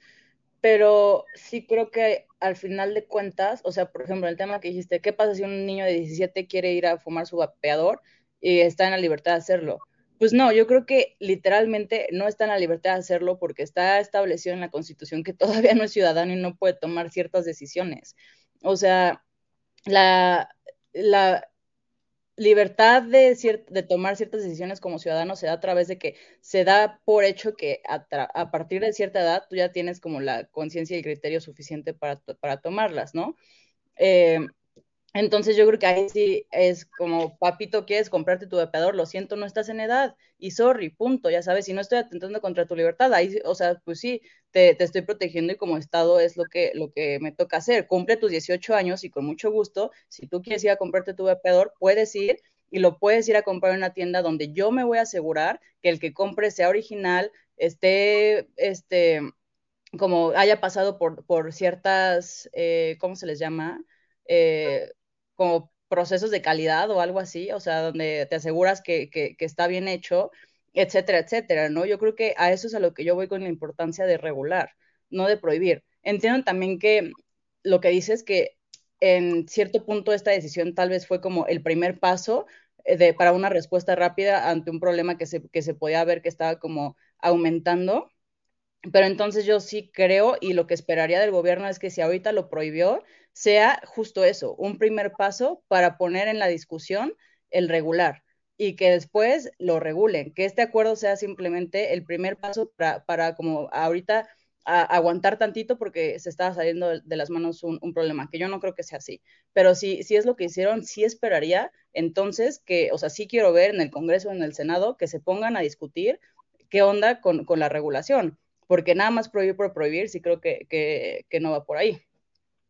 pero sí creo que al final de cuentas, o sea, por ejemplo, el tema que dijiste, ¿qué pasa si un niño de 17 quiere ir a fumar su vapeador y está en la libertad de hacerlo? Pues no, yo creo que literalmente no está en la libertad de hacerlo porque está establecido en la Constitución que todavía no es ciudadano y no puede tomar ciertas decisiones. O sea, la, la, libertad de, de tomar ciertas decisiones como ciudadano se da a través de que se da por hecho que a, partir de cierta edad tú ya tienes como la conciencia y el criterio suficiente para, para tomarlas, ¿no? Eh, entonces yo creo que ahí sí es como, papito, quieres comprarte tu vapeador, lo siento, no estás en edad y sorry, punto, ya sabes, si no estoy atentando contra tu libertad, ahí, o sea, pues sí, te, te, estoy protegiendo y como Estado es lo que, lo que me toca hacer. Cumple tus 18 años y con mucho gusto, si tú quieres ir a comprarte tu vapeador, puedes ir y lo puedes ir a comprar en una tienda donde yo me voy a asegurar que el que compre sea original, esté, este, como haya pasado por, por ciertas, eh, ¿cómo se les llama? Eh, como procesos de calidad o algo así, o sea, donde te aseguras que, está bien hecho, etcétera, etcétera, ¿no? Yo creo que a eso es a lo que yo voy con la importancia de regular, no de prohibir. Entiendo también que lo que dices que en cierto punto esta decisión tal vez fue como el primer paso eh, para una respuesta rápida ante un problema que se, que se podía ver que estaba como aumentando. Pero entonces yo sí creo y lo que esperaría del gobierno es que si ahorita lo prohibió, sea justo eso, un primer paso para poner en la discusión el regular y que después lo regulen, que este acuerdo sea simplemente el primer paso para, para como ahorita aguantar tantito porque se estaba saliendo de, las manos un, problema, que yo no creo que sea así, pero si, si es lo que hicieron, sí esperaría entonces que, o sea, sí quiero ver en el Congreso, en el Senado, que se pongan a discutir qué onda con, con la regulación, porque nada más prohibir por prohibir, sí creo que, que, que no va por ahí.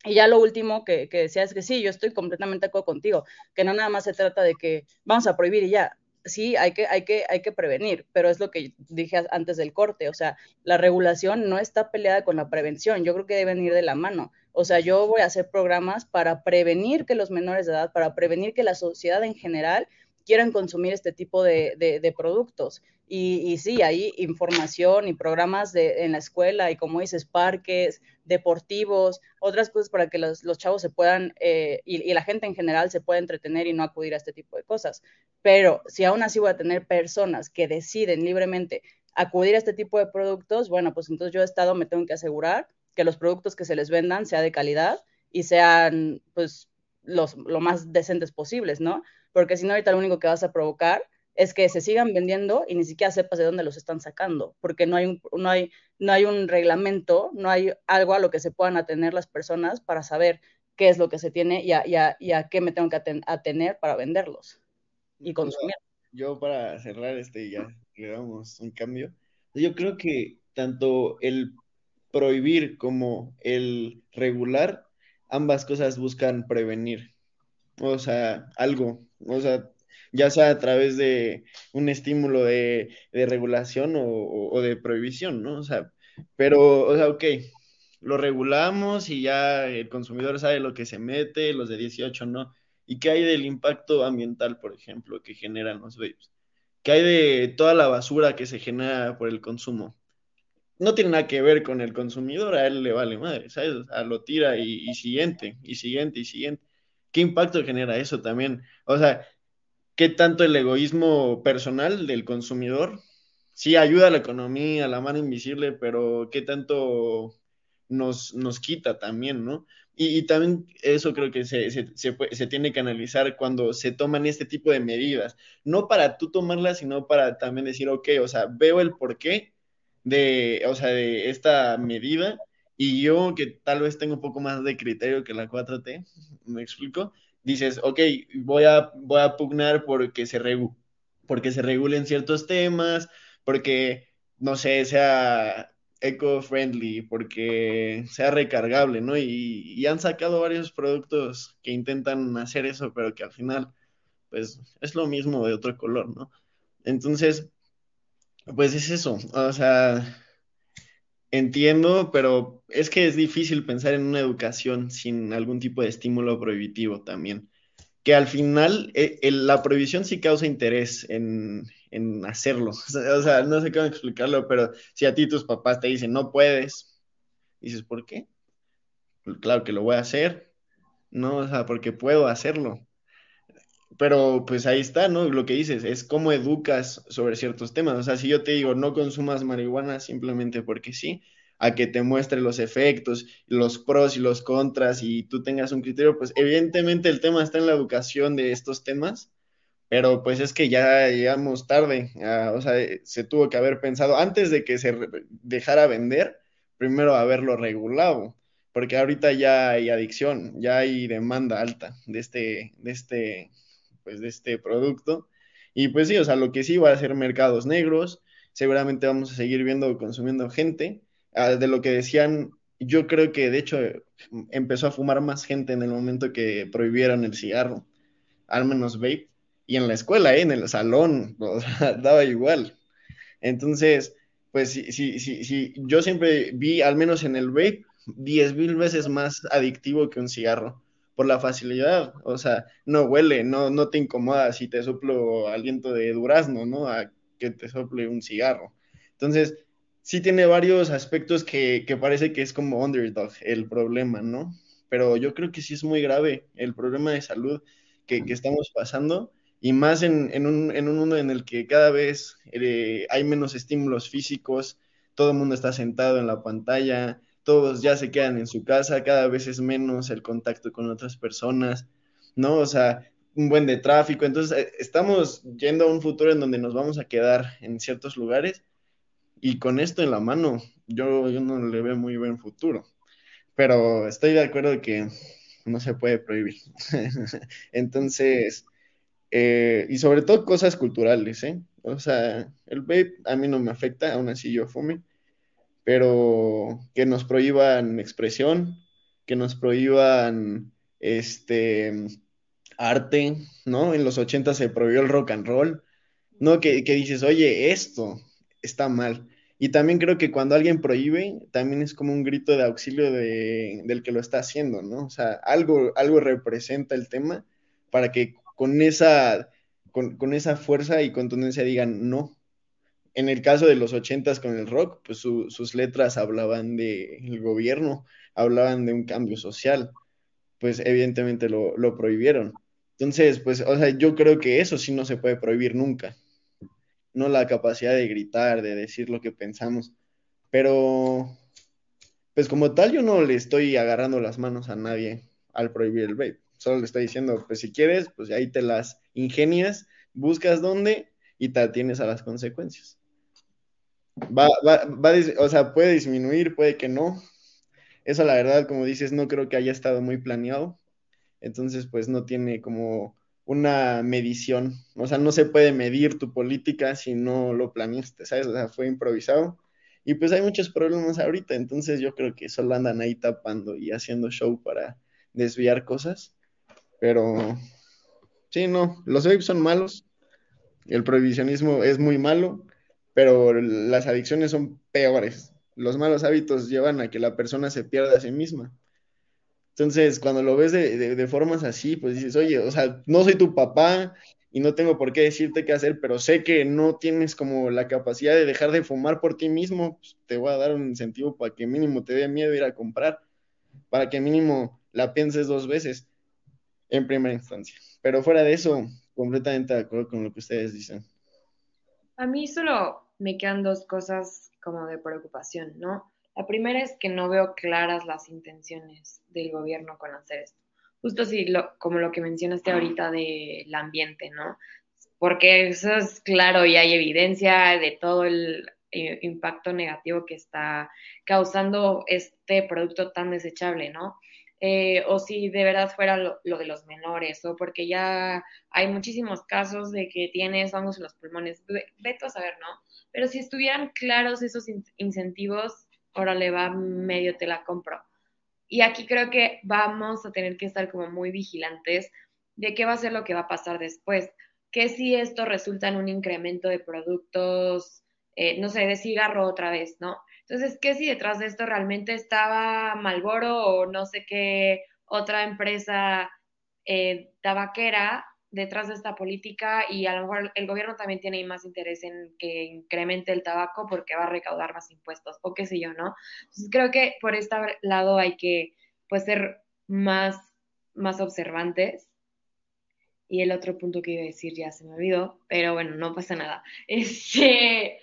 Y ya lo último que, que, decía es que sí, yo estoy completamente de acuerdo contigo, que no nada más se trata de que vamos a prohibir y ya. Sí, hay que, hay que, hay que prevenir, pero es lo que dije antes del corte, o sea, la regulación no está peleada con la prevención, yo creo que deben ir de la mano. O sea, yo voy a hacer programas para prevenir que los menores de edad, para prevenir que la sociedad en general quieran consumir este tipo de, de, productos. Y, y, sí, hay información y programas de, en la escuela y como dices, parques, deportivos, otras cosas para que los, los chavos se puedan eh, y, y, la gente en general se pueda entretener y no acudir a este tipo de cosas. Pero si aún así voy a tener personas que deciden libremente acudir a este tipo de productos, bueno, pues entonces yo Estado me tengo que asegurar que los productos que se les vendan sean de calidad y sean pues los lo más decentes posibles, ¿no? Porque si no, ahorita lo único que vas a provocar es que se sigan vendiendo y ni siquiera sepas de dónde los están sacando, porque no hay un, no hay, no hay un reglamento, no hay algo a lo que se puedan atener las personas para saber qué es lo que se tiene y a, y a, y a qué me tengo que atener para venderlos y consumir. Yo para cerrar este ya le damos un cambio. Yo creo que tanto el prohibir como el regular, ambas cosas buscan prevenir. O sea, algo, o sea, ya sea a través de un estímulo de, regulación o, de prohibición, ¿no? O sea, pero, o sea, ok, lo regulamos y ya el consumidor sabe lo que se mete, los de 18 no. ¿Y qué hay del impacto ambiental, por ejemplo, que generan los vapes? ¿Qué hay de toda la basura que se genera por el consumo? No tiene nada que ver con el consumidor, a él le vale madre, ¿sabes? A lo tira y siguiente, y siguiente, y siguiente. ¿Qué impacto genera eso también? O sea, ¿qué tanto el egoísmo personal del consumidor sí ayuda a la economía, a la mano invisible, pero qué tanto nos, nos quita también, ¿no? Y, también eso creo que se, se, se, tiene que analizar cuando se toman este tipo de medidas, no para tú tomarlas, sino para también decir, ok, o sea, veo el porqué de, o sea, de esta medida y yo que tal vez tengo un poco más de criterio que la 4T, me explico, dices, ok, voy a, voy a pugnar porque se, porque se regulen ciertos temas, porque, no sé, sea eco-friendly, porque sea recargable, ¿no? Y, han sacado varios productos que intentan hacer eso, pero que al final, pues, es lo mismo de otro color, ¿no? Entonces, pues es eso, o sea, entiendo, pero es que es difícil pensar en una educación sin algún tipo de estímulo prohibitivo también, que al final eh, la prohibición sí causa interés en, en hacerlo. O sea, no sé cómo explicarlo, pero si a ti tus papás te dicen no puedes, dices, ¿por qué? Claro que lo voy a hacer, ¿no? O sea, porque puedo hacerlo. Pero pues ahí está, ¿no? Lo que dices es cómo educas sobre ciertos temas. O sea, si yo te digo no consumas marihuana simplemente porque sí, a que te muestre los efectos, los pros y los contras y tú tengas un criterio, pues evidentemente el tema está en la educación de estos temas pero pues es que ya llegamos tarde, ah, o sea, se tuvo que haber pensado antes de que se dejara vender, primero haberlo regulado, porque ahorita ya hay adicción, ya hay demanda alta de este, de este, pues de este producto. Y pues sí, o sea, lo que sí va a ser mercados negros, seguramente vamos a seguir viendo, consumiendo gente. Ah, de lo que decían, yo creo que de hecho empezó a fumar más gente en el momento que prohibieron el cigarro, al menos vape y en la escuela, ¿eh? en el salón, daba igual. Entonces, pues sí, sí, sí, sí, yo siempre vi, al menos en el vape, diez mil veces más adictivo que un cigarro, por la facilidad, o sea, no huele, no, no te incomoda si te soplo aliento de durazno, ¿no? A que te sople un cigarro. Entonces, sí tiene varios aspectos que, que parece que es como underdog el problema, ¿no? Pero yo creo que sí es muy grave el problema de salud que, estamos pasando y más en, en, un, en, un, mundo en el que cada vez eh, hay menos estímulos físicos, todo el mundo está sentado en la pantalla, todos ya se quedan en su casa, cada vez es menos el contacto con otras personas, ¿no? O sea, un buen de tráfico, entonces eh, estamos yendo a un futuro en donde nos vamos a quedar en ciertos lugares y con esto en la mano, yo, no le veo muy buen futuro, pero estoy de acuerdo que no se puede prohibir. entonces eh, y sobre todo cosas culturales, ¿eh? O sea, el vape a mí no me afecta, aún así yo fume, pero que nos prohíban expresión, que nos prohíban este arte, ¿no? En los 80 se prohibió el rock and roll, ¿no? Que, que dices, oye, esto está mal. Y también creo que cuando alguien prohíbe, también es como un grito de auxilio de, del que lo está haciendo, ¿no? O sea, algo, algo representa el tema para que con esa, con, esa fuerza y contundencia digan no. En el caso de los ochentas con el rock, pues sus letras hablaban del gobierno, hablaban de un cambio social, pues evidentemente lo, prohibieron. Entonces, pues, o sea, yo creo que eso sí no se puede prohibir nunca. No la capacidad de gritar, de decir lo que pensamos. Pero, pues como tal, yo no le estoy agarrando las manos a nadie al prohibir el vape solo le estoy diciendo, pues si quieres, pues ahí te las ingenias, buscas dónde y te atienes a las consecuencias. Va, va, va, o sea, puede disminuir, puede que no. Eso la verdad, como dices, no creo que haya estado muy planeado. Entonces, pues no tiene como una medición. O sea, no se puede medir tu política si no lo planeaste, ¿sabes? O sea, fue improvisado. Y pues hay muchos problemas ahorita, entonces yo creo que solo andan ahí tapando y haciendo show para desviar cosas. Pero sí, no, los vapes son malos, el prohibicionismo es muy malo, pero las adicciones son peores, los malos hábitos llevan a que la persona se pierda a sí misma. Entonces, cuando lo ves de, formas así, pues dices, oye, o sea, no soy tu papá y no tengo por qué decirte qué hacer, pero sé que no tienes como la capacidad de dejar de fumar por ti mismo, pues, te voy a dar un incentivo para que mínimo te dé miedo ir a comprar, para que mínimo la pienses dos veces en primera instancia. Pero fuera de eso, completamente de acuerdo con lo que ustedes dicen. A mí solo me quedan dos cosas como de preocupación, ¿no? La primera es que no veo claras las intenciones del gobierno con hacer esto. Justo así, lo, como lo que mencionaste ahorita del ambiente, ¿no? Porque eso es claro y hay evidencia de todo el eh, impacto negativo que está causando este producto tan desechable, ¿no? Eh, o si de verdad fuera lo, de los menores, o porque ya hay muchísimos casos de que tienes hongos en los pulmones, veto a saber, ¿no? Pero si estuvieran claros esos incentivos, órale, va, medio te la compro. Y aquí creo que vamos a tener que estar como muy vigilantes de qué va a ser lo que va a pasar después. Que si esto resulta en un incremento de productos, eh, no sé, de cigarro otra vez, ¿no? Entonces, ¿qué si detrás de esto realmente estaba Malboro o no sé qué otra empresa eh, tabaquera detrás de esta política y a lo mejor el gobierno también tiene más interés en que incremente el tabaco porque va a recaudar más impuestos o qué sé yo, ¿no? Entonces creo que por este lado hay que pues ser más, más observantes. Y el otro punto que iba a decir ya se me olvidó, pero bueno, no pasa nada. Este,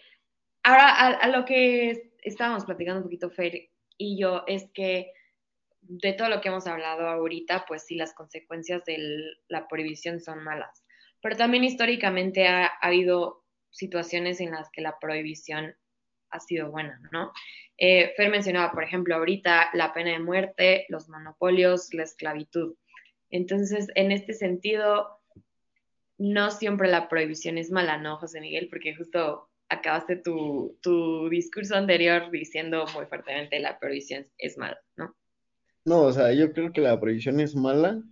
ahora a, a lo que estábamos platicando un poquito Fer y yo es que de todo lo que hemos hablado ahorita, pues sí, las consecuencias de la prohibición son malas. Pero también históricamente ha, habido situaciones en las que la prohibición ha sido buena, ¿no? Eh, Fer mencionaba, por ejemplo, ahorita la pena de muerte, los monopolios, la esclavitud. Entonces, en este sentido, no siempre la prohibición es mala, ¿no, José Miguel? Porque justo acabaste tu, tu discurso anterior diciendo muy fuertemente la prohibición es mala, ¿no? No, o sea, yo creo que la prohibición es mala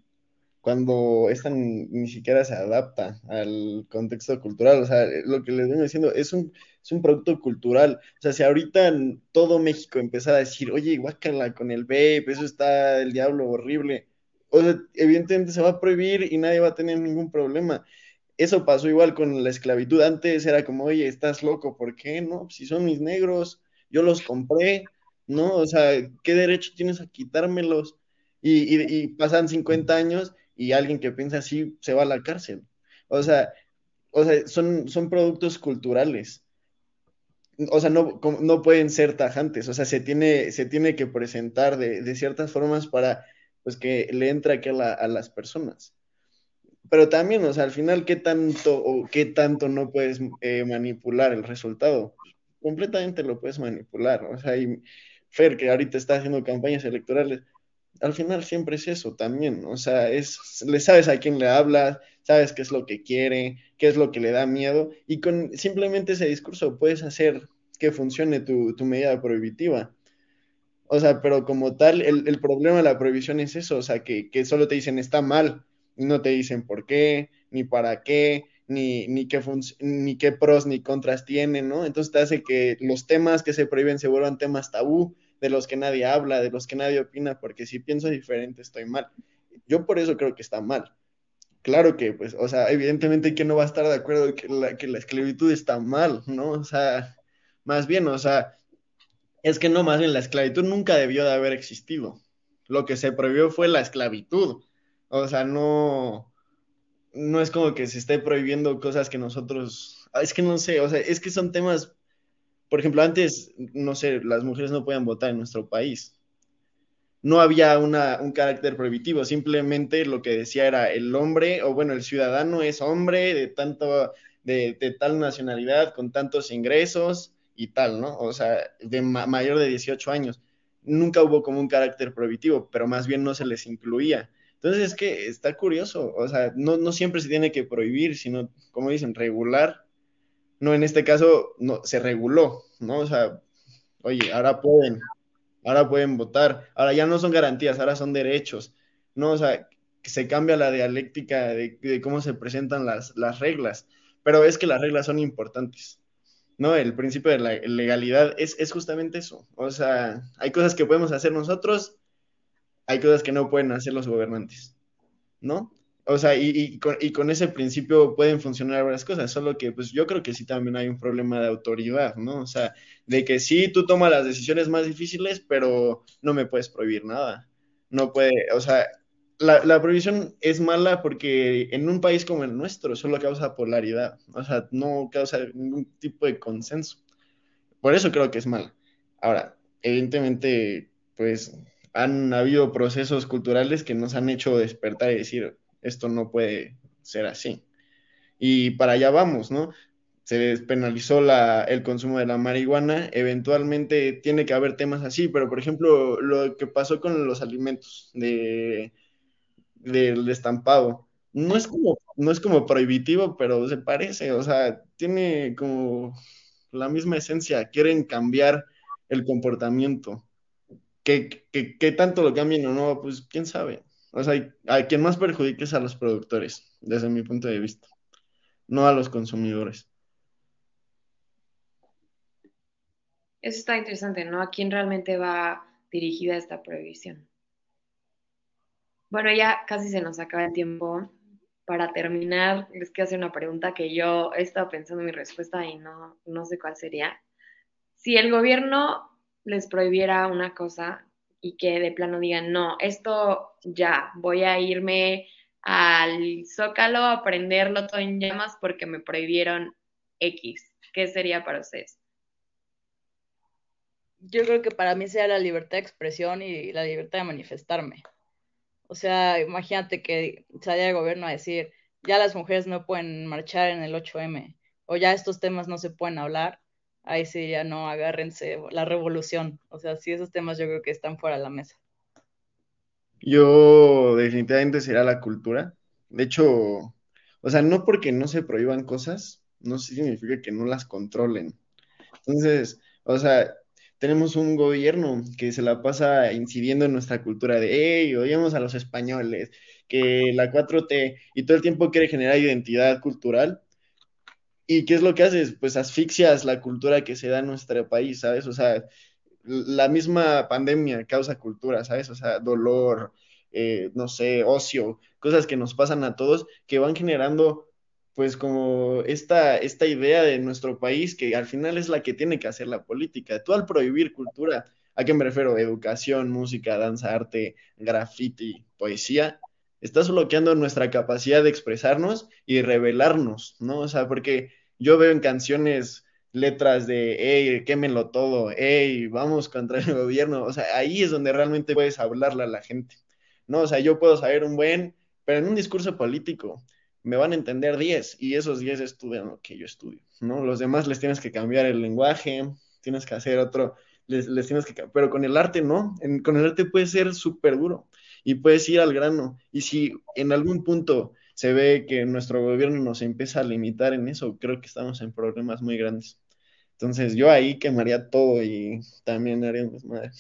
cuando esta ni, siquiera se adapta al contexto cultural. O sea, lo que les vengo diciendo es un, es un producto cultural. O sea, si ahorita todo México empezara a decir, oye, guácala con el vape, eso está el diablo horrible. O sea, evidentemente se va a prohibir y nadie va a tener ningún problema. Eso pasó igual con la esclavitud. Antes era como, oye, estás loco, ¿por qué? No, si son mis negros, yo los compré, ¿no? O sea, ¿qué derecho tienes a quitármelos? Y, pasan 50 años y alguien que piensa así se va a la cárcel. O sea, o sea son, son productos culturales. O sea, no, no pueden ser tajantes. O sea, se tiene, se tiene que presentar de, ciertas formas para pues que le entre aquí a, las personas. Pero también, o sea, al final, ¿qué tanto o qué tanto no puedes eh, manipular el resultado? Completamente lo puedes manipular. O sea, y, Fer, que ahorita está haciendo campañas electorales, al final siempre es eso también, o sea, es, le sabes a quién le hablas, sabes qué es lo que quiere, qué es lo que le da miedo, y con simplemente ese discurso puedes hacer que funcione tu, medida prohibitiva. O sea, pero como tal, el, problema de la prohibición es eso, o sea, que, que solo te dicen está mal, no te dicen por qué, ni para qué, ni, ni, qué ni qué pros ni contras tienen, ¿no? Entonces te hace que los temas que se prohíben se vuelvan temas tabú, de los que nadie habla, de los que nadie opina, porque si pienso diferente estoy mal. Yo por eso creo que está mal. Claro que, pues, o sea, evidentemente que no va a estar de acuerdo que la, que la esclavitud está mal, ¿no? O sea, más bien, o sea, es que no, más bien la esclavitud nunca debió de haber existido. Lo que se prohibió fue la esclavitud. O sea, no, no es como que se esté prohibiendo cosas que nosotros, es que no sé, o sea, es que son temas por ejemplo, antes, no sé, las mujeres no podían votar en nuestro país. No había una, un carácter prohibitivo, simplemente lo que decía era el hombre, o bueno, el ciudadano es hombre de tanto, de, tal nacionalidad, con tantos ingresos y tal, ¿no? O sea, de mayor de 18 años. Nunca hubo como un carácter prohibitivo, pero más bien no se les incluía. Entonces es que está curioso, o sea, no, no siempre se tiene que prohibir, sino, como dicen, regular no, en este caso no, se reguló, ¿no? O sea, oye, ahora pueden, ahora pueden votar, ahora ya no son garantías, ahora son derechos, ¿no? O sea, se cambia la dialéctica de, cómo se presentan las, las reglas, pero es que las reglas son importantes. ¿no? El principio de la legalidad es, es justamente eso. O sea, hay cosas que podemos hacer nosotros, hay cosas que no pueden hacer los gobernantes, ¿no? O sea, y, y, con, y, con, ese principio pueden funcionar varias cosas, solo que pues yo creo que sí también hay un problema de autoridad, ¿no? O sea, de que sí tú tomas las decisiones más difíciles, pero no me puedes prohibir nada. No puede, o sea, la, la prohibición es mala porque en un país como el nuestro solo causa polaridad, o sea, no causa ningún tipo de consenso. Por eso creo que es mala. Ahora, evidentemente, pues han habido procesos culturales que nos han hecho despertar y decir, esto no puede ser así. Y para allá vamos, ¿no? Se despenalizó el consumo de la marihuana, eventualmente tiene que haber temas así, pero por ejemplo, lo que pasó con los alimentos de, del estampado, no es como, no es como prohibitivo, pero se parece, o sea, tiene como la misma esencia, quieren cambiar el comportamiento. ¿Qué, qué, qué tanto lo cambien o no? Pues quién sabe. O sea, a quien más perjudica es a los productores, desde mi punto de vista, no a los consumidores. Eso está interesante, ¿no? ¿A quién realmente va dirigida esta prohibición? Bueno, ya casi se nos acaba el tiempo. Para terminar, les quiero hacer una pregunta que yo he estado pensando en mi respuesta y no, no sé cuál sería. Si el gobierno les prohibiera una cosa, y que de plano digan, no, esto ya, voy a irme al Zócalo a prenderlo todo en llamas porque me prohibieron X. ¿Qué sería para ustedes? Yo creo que para mí sea la libertad de expresión y la libertad de manifestarme. O sea, imagínate que salga el gobierno a decir, ya las mujeres no pueden marchar en el 8M, o ya estos temas no se pueden hablar ahí sí ya no agárrense la revolución. O sea, sí, esos temas yo creo que están fuera de la mesa. Yo definitivamente será la cultura. De hecho, o sea, no porque no se prohíban cosas, no significa que no las controlen. Entonces, o sea, tenemos un gobierno que se la pasa incidiendo en nuestra cultura de, hey, odiamos a los españoles, que la 4T, y todo el tiempo quiere generar identidad cultural, ¿Y qué es lo que haces? Pues asfixias la cultura que se da en nuestro país, ¿sabes? O sea, la misma pandemia causa cultura, ¿sabes? O sea, dolor, eh, no sé, ocio, cosas que nos pasan a todos que van generando pues como esta, esta idea de nuestro país que al final es la que tiene que hacer la política. Tú al prohibir cultura, ¿a qué me refiero? Educación, música, danza, arte, graffiti, poesía, estás bloqueando nuestra capacidad de expresarnos y revelarnos, ¿no? O sea, porque yo veo en canciones letras de, hey, quémenlo todo, hey, vamos contra el gobierno, o sea, ahí es donde realmente puedes hablarle a la gente, ¿no? O sea, yo puedo saber un buen, pero en un discurso político me van a entender 10 y esos 10 estudian lo que yo estudio, ¿no? Los demás les tienes que cambiar el lenguaje, tienes que hacer otro, les, tienes que, pero con el arte no, con el arte puede ser súper duro y puedes ir al grano. Y si en algún punto se ve que nuestro gobierno nos empieza a limitar en eso, creo que estamos en problemas muy grandes. Entonces yo ahí quemaría todo y también haría un desmadre.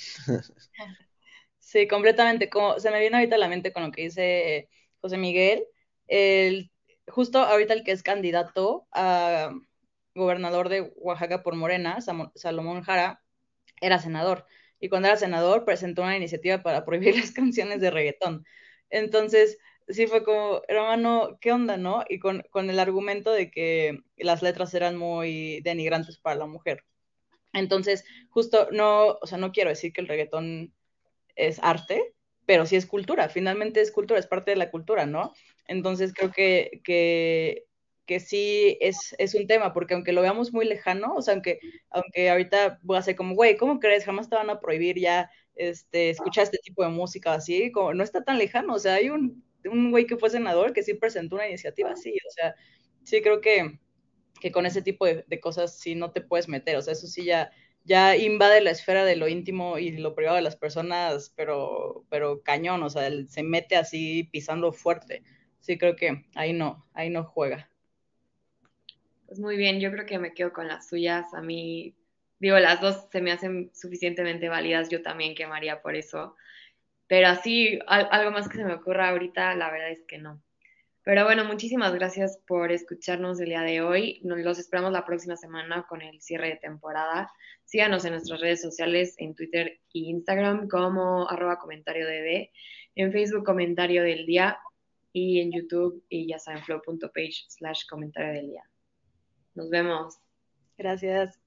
Sí, completamente. Como se me viene ahorita a la mente con lo que dice José Miguel, el, justo ahorita el que es candidato a gobernador de Oaxaca por Morena, Salomón Jara, era senador y cuando era senador presentó una iniciativa para prohibir las canciones de reggaetón. Entonces, sí fue como, hermano, ¿qué onda, no? Y con, el argumento de que las letras eran muy denigrantes para la mujer. Entonces, justo no, o sea, no quiero decir que el reggaetón es arte, pero sí es cultura, finalmente es cultura, es parte de la cultura, ¿no? Entonces creo que, que que sí es, es, un tema, porque aunque lo veamos muy lejano, o sea, aunque, aunque ahorita voy a ser como, güey, ¿cómo crees? Jamás te van a prohibir ya este, escuchar este tipo de música así, como no está tan lejano, o sea, hay un, un güey que fue senador que sí presentó una iniciativa así, o sea, sí creo que, que con ese tipo de, de, cosas sí no te puedes meter, o sea, eso sí ya, ya invade la esfera de lo íntimo y lo privado de las personas, pero, pero cañón, o sea, él se mete así pisando fuerte. Sí, creo que ahí no, ahí no juega. Pues muy bien, yo creo que me quedo con las suyas. A mí, digo, las dos se me hacen suficientemente válidas, yo también quemaría por eso. Pero así, algo más que se me ocurra ahorita, la verdad es que no. Pero bueno, muchísimas gracias por escucharnos el día de hoy. Nos los esperamos la próxima semana con el cierre de temporada. Síganos en nuestras redes sociales, en Twitter e Instagram como arroba comentario de en Facebook comentario del día y en YouTube y ya saben flow.page slash comentario del día. Nos vemos. Gracias.